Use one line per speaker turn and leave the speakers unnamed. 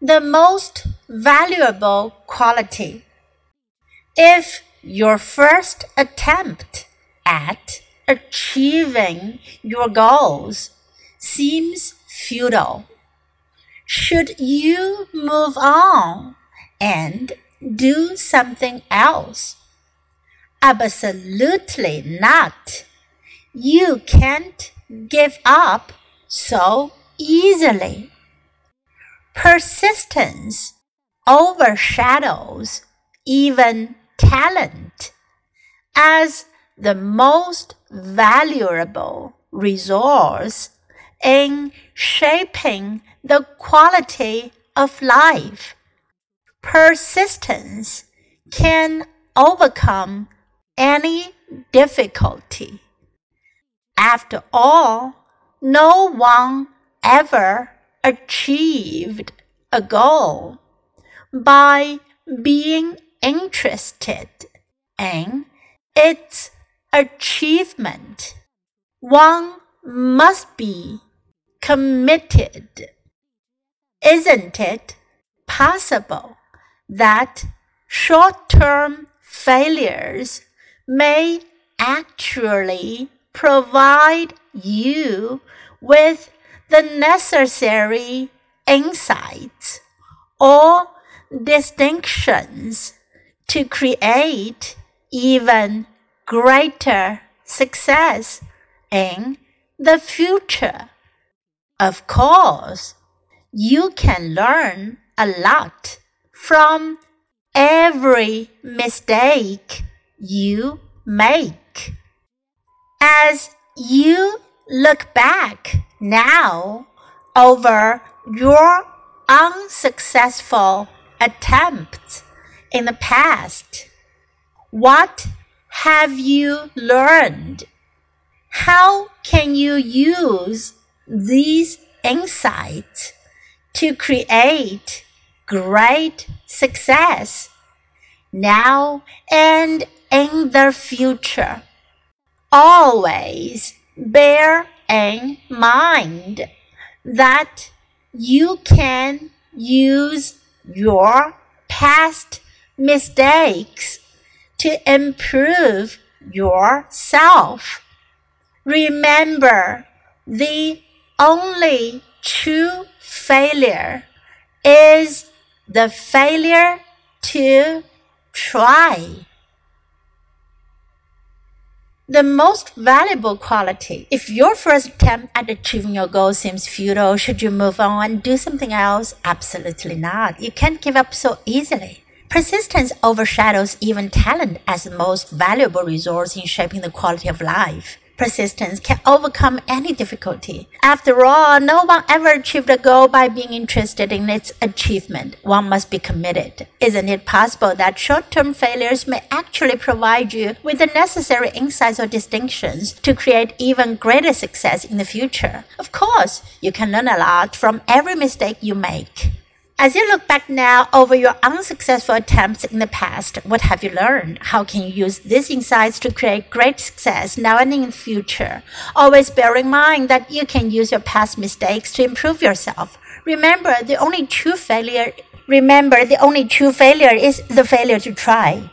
the most valuable quality. If your first attempt at achieving your goals seems futile, should you move on and do something else? Absolutely not. You can't give up so easily. Persistence overshadows even talent as the most valuable resource in shaping the quality of life. Persistence can overcome any difficulty. After all, no one ever achieved a goal by being interested in its achievement. One must be committed. Isn't it possible that short term failures may actually provide you with the necessary insights or distinctions to create even greater success in the future. Of course, you can learn a lot from every mistake you make. As you look back now over your unsuccessful attempts in the past, what have you learned? How can you use these insights to create great success now and in the future? Always bear in mind that you can use your past mistakes to improve yourself. Remember, the only true failure is the failure to try the most valuable quality. If your first attempt at achieving your goal seems futile, should you move on and do something else? Absolutely not. You can't give up so easily. Persistence overshadows even talent as the most valuable resource in shaping the quality of life persistence can overcome any difficulty. After all, no one ever achieved a goal by being interested in its achievement. One must be committed. Isn't it possible that short term failures may actually provide you with the necessary insights or distinctions to create even greater success in the future? Of course, you can learn a lot from every mistake you make. As you look back now over your unsuccessful attempts in the past, what have you learned? How can you use these insights to create great success now and in the future? Always bear in mind that you can use your past mistakes to improve yourself. Remember, the only true failure remember the only true failure is the failure to try.